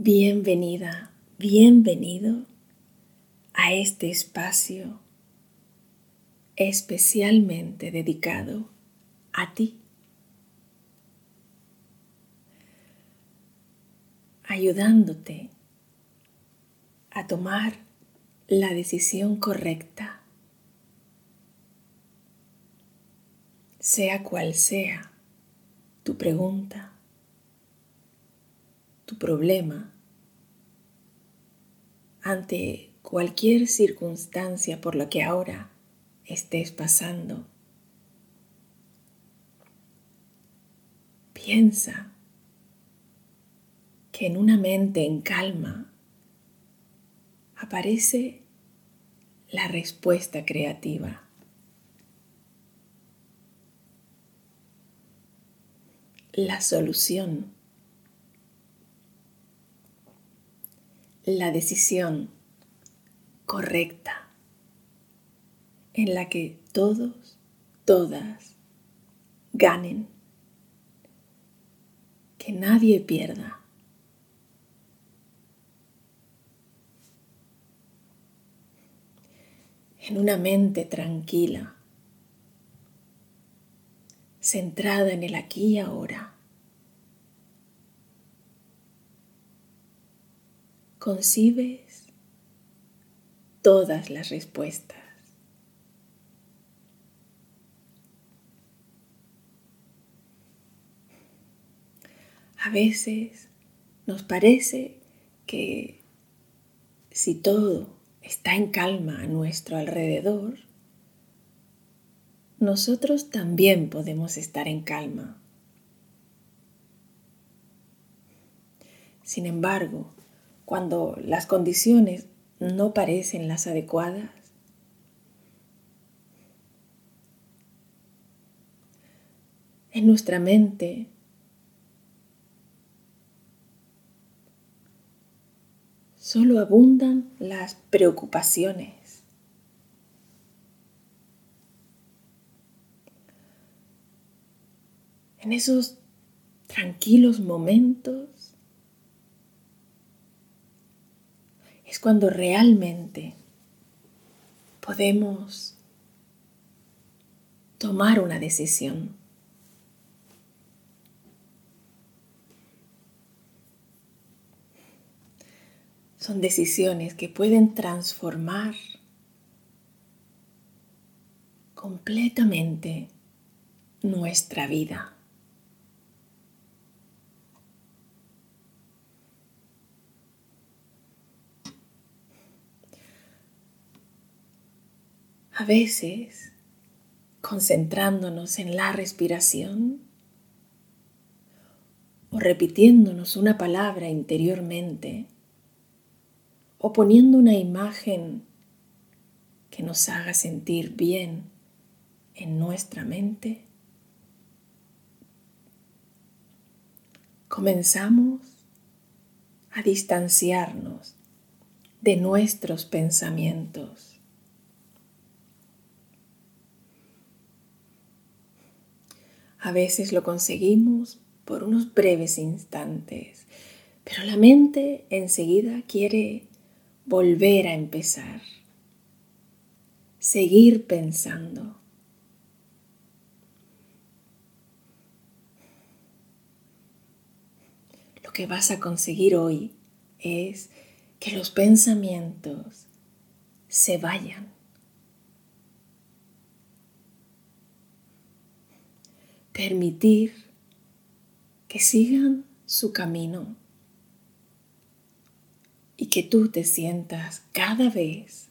Bienvenida, bienvenido a este espacio especialmente dedicado a ti, ayudándote a tomar la decisión correcta, sea cual sea tu pregunta tu problema ante cualquier circunstancia por la que ahora estés pasando. Piensa que en una mente en calma aparece la respuesta creativa. La solución la decisión correcta en la que todos, todas ganen, que nadie pierda. En una mente tranquila, centrada en el aquí y ahora. Concibes todas las respuestas. A veces nos parece que si todo está en calma a nuestro alrededor, nosotros también podemos estar en calma. Sin embargo, cuando las condiciones no parecen las adecuadas? En nuestra mente solo abundan las preocupaciones. En esos tranquilos momentos es cuando realmente podemos tomar una decisión. Son decisiones que pueden transformar completamente nuestra vida. A veces, concentrándonos en la respiración o repitiéndonos una palabra interiormente o poniendo una imagen que nos haga sentir bien en nuestra mente, comenzamos a distanciarnos de nuestros pensamientos A veces lo conseguimos por unos breves instantes, pero la mente enseguida quiere volver a empezar, seguir pensando. Lo que vas a conseguir hoy es que los pensamientos se vayan permitir que sigan su camino y que tú te sientas cada vez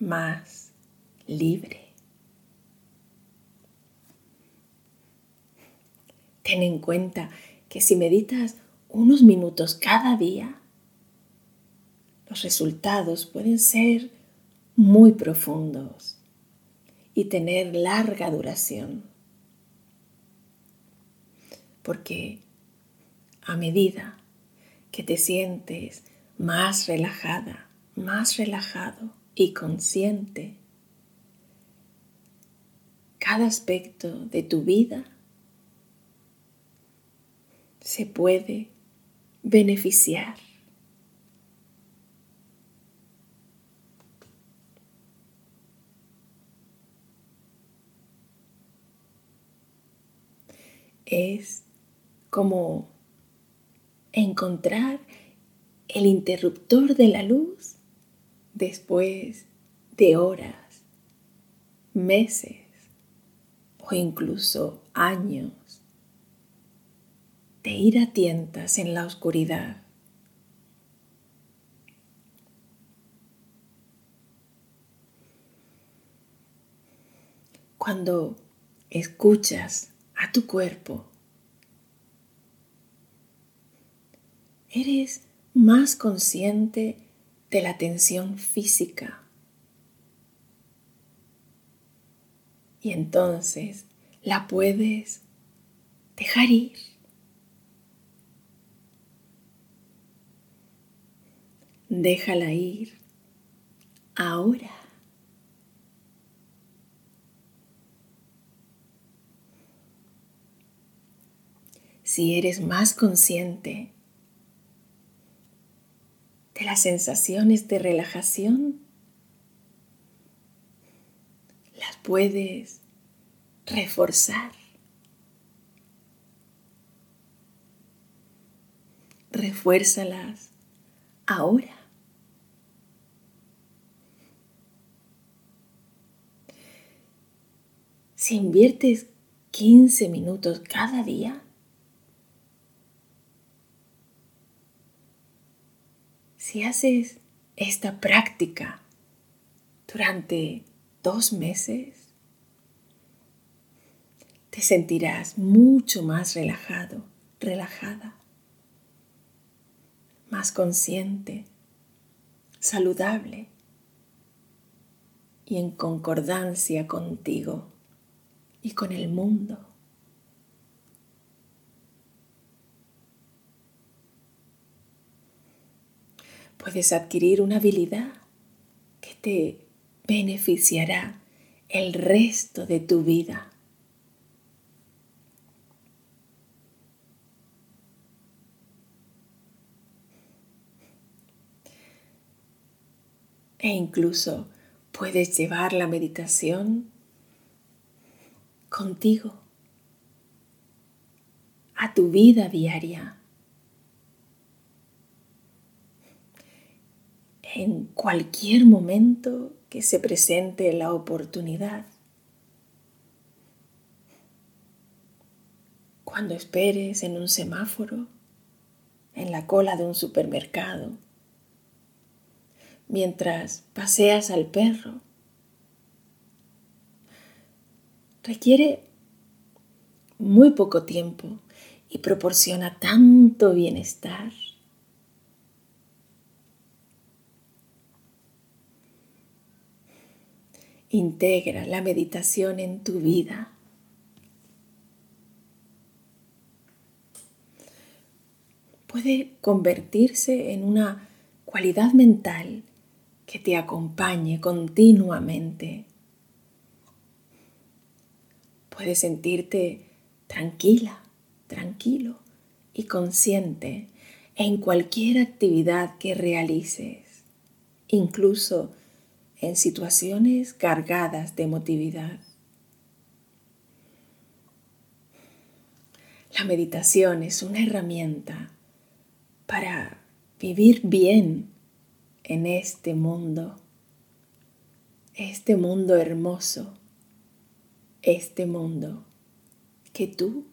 más libre. Ten en cuenta que si meditas unos minutos cada día, los resultados pueden ser muy profundos y tener larga duración porque a medida que te sientes más relajada, más relajado y consciente, cada aspecto de tu vida se puede beneficiar. Es como encontrar el interruptor de la luz después de horas, meses o incluso años de ir a tientas en la oscuridad. Cuando escuchas a tu cuerpo, eres más consciente de la tensión física. Y entonces la puedes dejar ir. Déjala ir ahora. Si eres más consciente las sensaciones de relajación, las puedes reforzar. Refuérzalas ahora. Si inviertes 15 minutos cada día, si haces esta práctica durante dos meses, te sentirás mucho más relajado, relajada, más consciente, saludable y en concordancia contigo y con el mundo. Puedes adquirir una habilidad que te beneficiará el resto de tu vida. E incluso puedes llevar la meditación contigo, a tu vida diaria. En cualquier momento que se presente la oportunidad. Cuando esperes en un semáforo, en la cola de un supermercado, mientras paseas al perro, requiere muy poco tiempo y proporciona tanto bienestar. Integra la meditación en tu vida. Puede convertirse en una cualidad mental que te acompañe continuamente Puedes sentirte tranquila, tranquilo y consciente en cualquier actividad que realices, incluso en situaciones cargadas de emotividad. La meditación es una herramienta para vivir bien en este mundo, este mundo hermoso este mundo que tú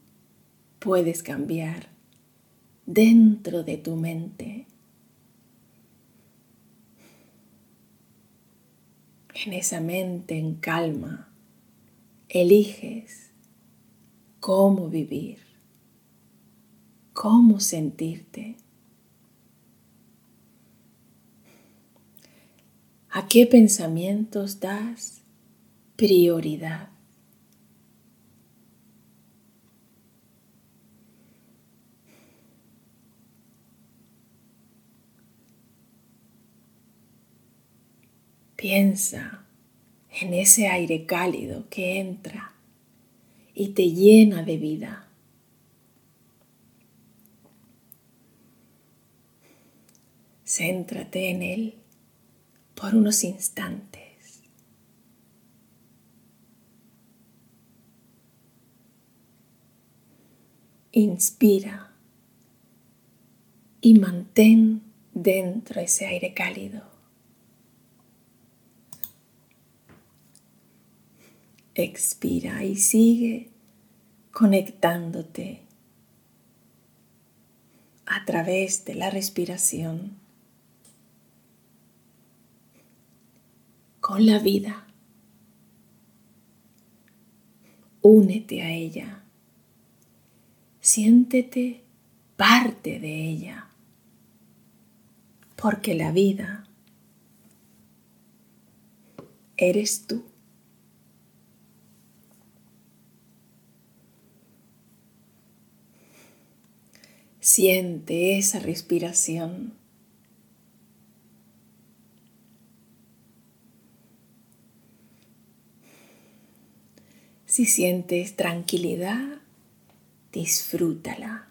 puedes cambiar dentro de tu mente. En esa mente en calma, eliges cómo vivir, cómo sentirte. ¿A qué pensamientos das prioridad? Piensa en ese aire cálido que entra y te llena de vida. Céntrate en él por unos instantes. Inspira y mantén dentro ese aire cálido. Expira y sigue conectándote a través de la respiración con la vida. Únete a ella. Siéntete parte de ella. Porque la vida eres tú. Siente esa respiración. Si sientes tranquilidad, disfrútala.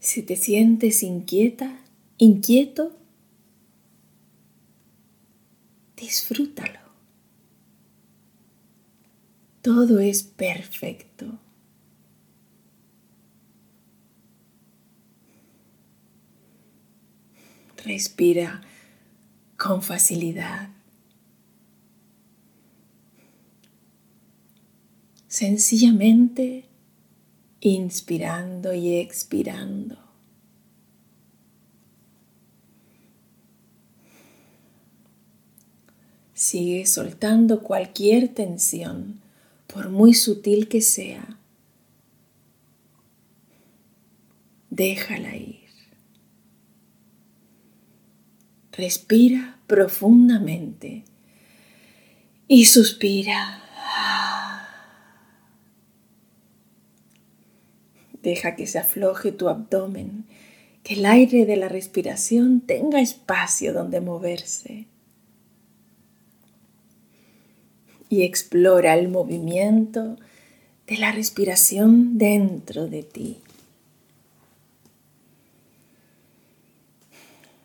Si te sientes inquieta, inquieto, disfrútalo. Todo es perfecto. Respira con facilidad. Sencillamente inspirando y expirando. Sigue soltando cualquier tensión, por muy sutil que sea. Déjala ir. Respira profundamente y suspira. Deja que se afloje tu abdomen, que el aire de la respiración tenga espacio donde moverse. Y explora el movimiento de la respiración dentro de ti.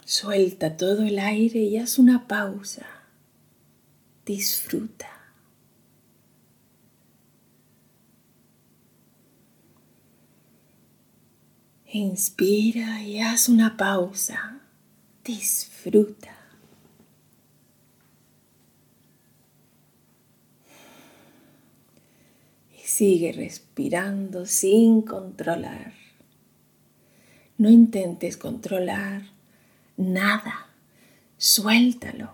Suelta todo el aire y haz una pausa. Disfruta. Inspira y haz una pausa. Disfruta. Y sigue respirando sin controlar. No intentes controlar nada. Suéltalo.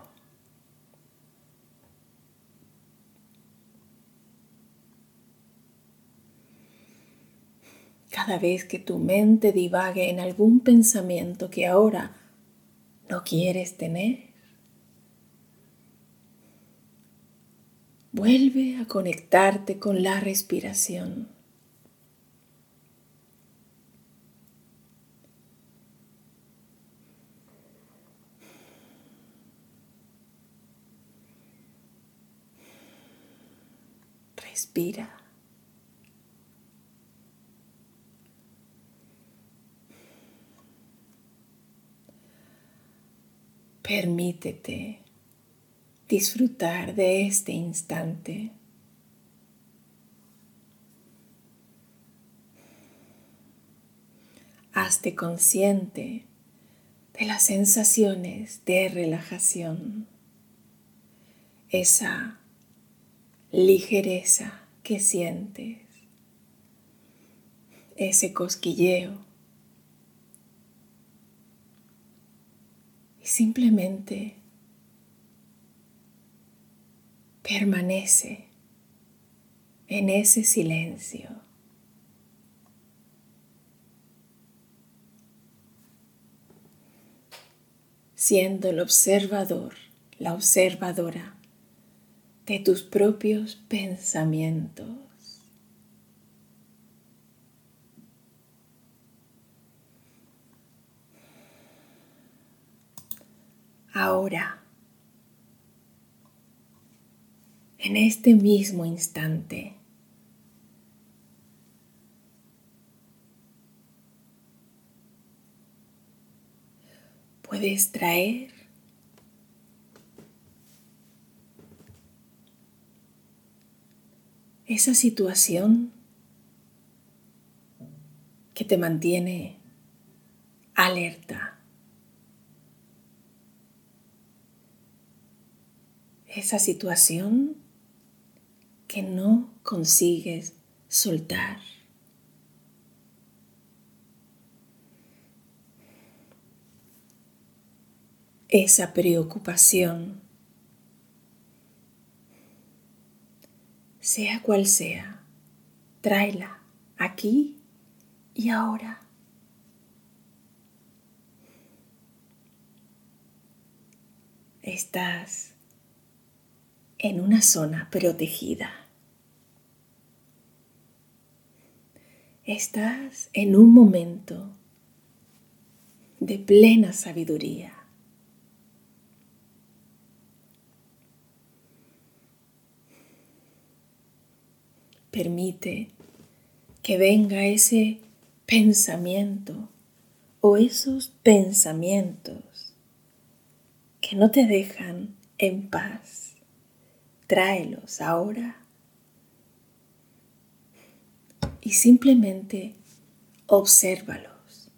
Cada vez que tu mente divague en algún pensamiento que ahora no quieres tener, vuelve a conectarte con la respiración. Respira. Permítete disfrutar de este instante. Hazte consciente de las sensaciones de relajación, esa ligereza que sientes, ese cosquilleo. Y simplemente permanece en ese silencio. siendo el observador, la observadora de tus propios pensamientos. Ahora, en este mismo instante, puedes traer esa situación que te mantiene alerta. Esa situación que no consigues soltar. Esa preocupación, sea cual sea, tráela aquí y ahora. Estás en una zona protegida. Estás en un momento de plena sabiduría. Permite que venga ese pensamiento o esos pensamientos que no te dejan en paz. Tráelos ahora y simplemente obsérvalos.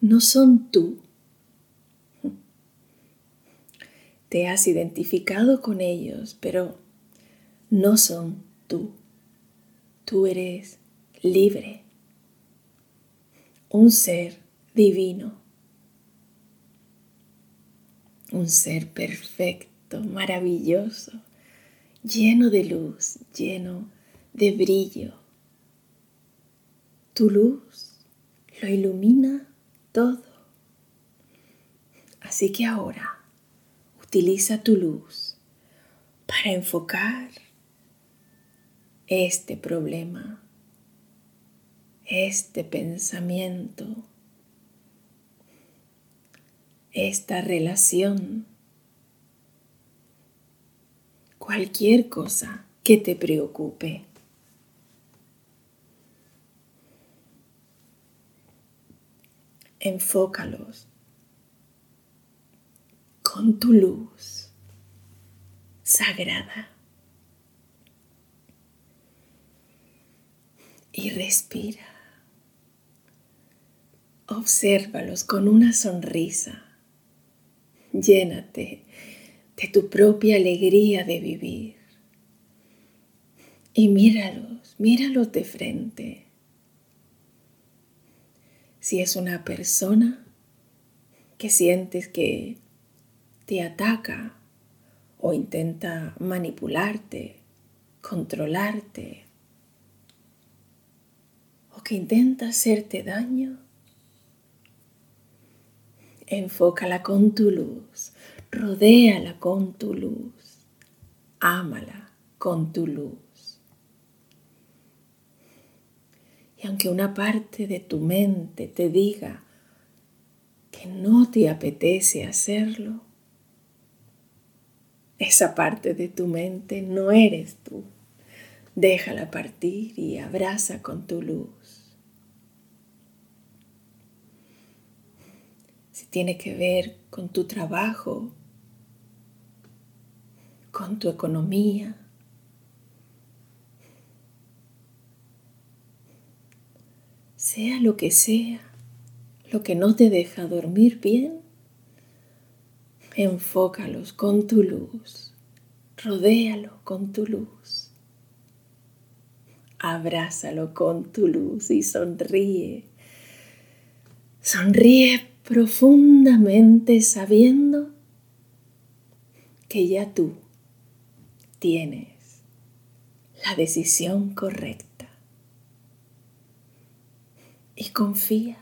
No son tú. Te has identificado con ellos, pero no son tú. Tú eres libre, un ser divino, un ser perfecto, maravilloso, lleno de luz, lleno de brillo. Tu luz lo ilumina todo. Así que ahora utiliza tu luz para enfocar este problema, este pensamiento, esta relación, cualquier cosa que te preocupe. Enfócalos con tu luz sagrada. y respira. Obsérvalos con una sonrisa. Llénate de tu propia alegría de vivir. Y míralos, míralos de frente. Si es una persona que sientes que te ataca o intenta manipularte, controlarte, que intenta hacerte daño, enfócala con tu luz, rodéala con tu luz, ámala con tu luz. Y aunque una parte de tu mente te diga que no te apetece hacerlo, esa parte de tu mente no eres tú. Déjala partir y abraza con tu luz. Si tiene que ver con tu trabajo, con tu economía, sea lo que sea, lo que no te deja dormir bien, enfócalos con tu luz, rodéalo con tu luz abrázalo con tu luz y sonríe. Sonríe profundamente sabiendo que ya tú tienes la decisión correcta. Y confía.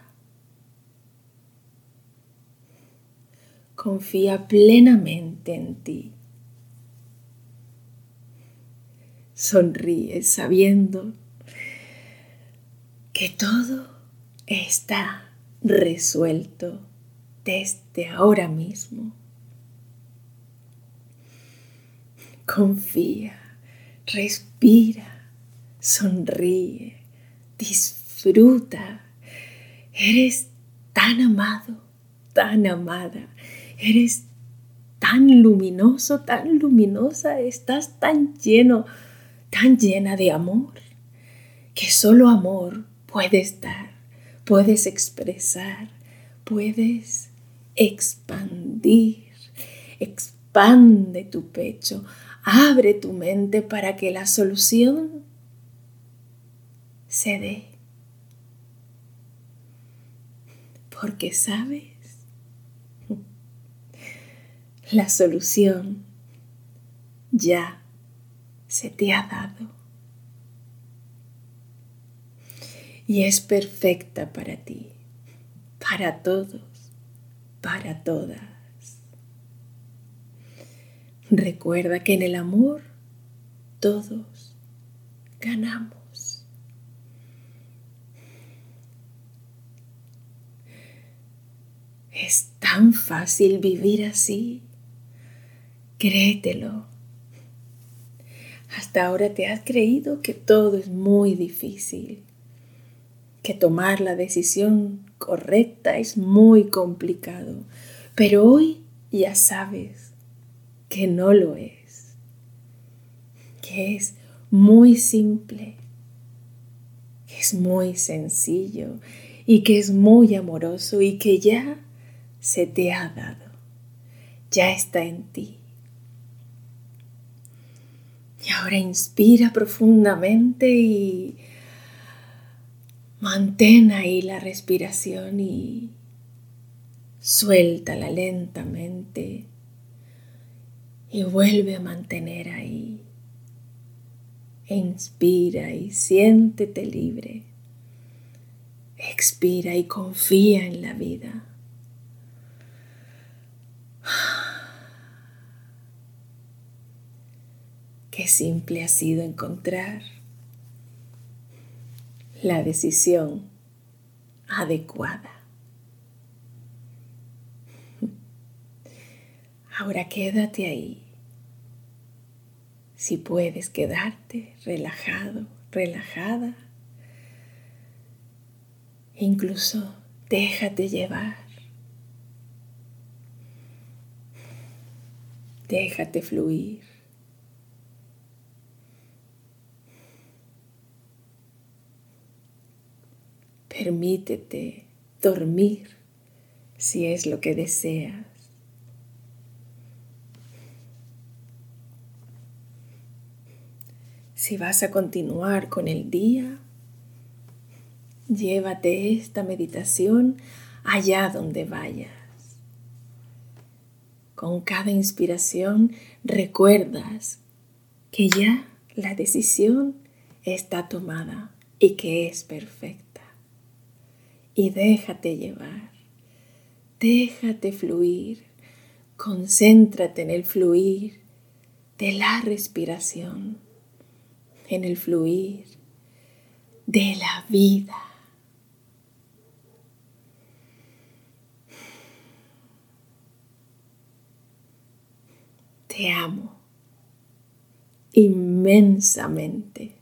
Confía plenamente en ti. sonríe sabiendo que todo está resuelto desde ahora mismo. Confía, respira, sonríe, disfruta. Eres tan amado, tan amada. Eres tan luminoso, tan luminosa, estás tan lleno, tan llena de amor, que solo amor puedes dar, puedes expresar, puedes expandir. Expande tu pecho, abre tu mente para que la solución se dé. Porque sabes, la solución ya se te ha dado. Y es perfecta para ti, para todos, para todas. Recuerda que en el amor todos ganamos. Es tan fácil vivir así. Créetelo. Hasta ahora te has creído que todo es muy difícil, que tomar la decisión correcta es muy complicado, pero hoy ya sabes que no lo es, que es muy simple, que es muy sencillo y que es muy amoroso y que ya se te ha dado, ya está en ti. Y ahora inspira profundamente y mantén ahí la respiración y suéltala lentamente y vuelve a mantener ahí. Inspira y siéntete libre. Expira y confía en la vida. Qué simple ha sido encontrar la decisión adecuada. Ahora quédate ahí. Si puedes quedarte relajado, relajada, incluso déjate llevar. Déjate fluir. Permítete dormir si es lo que deseas. Si vas a continuar con el día, llévate esta meditación allá donde vayas. Con cada inspiración recuerdas que ya la decisión está tomada y que es perfecta. Y déjate llevar, déjate fluir, concéntrate en el fluir de la respiración en el fluir de la vida. Te amo inmensamente.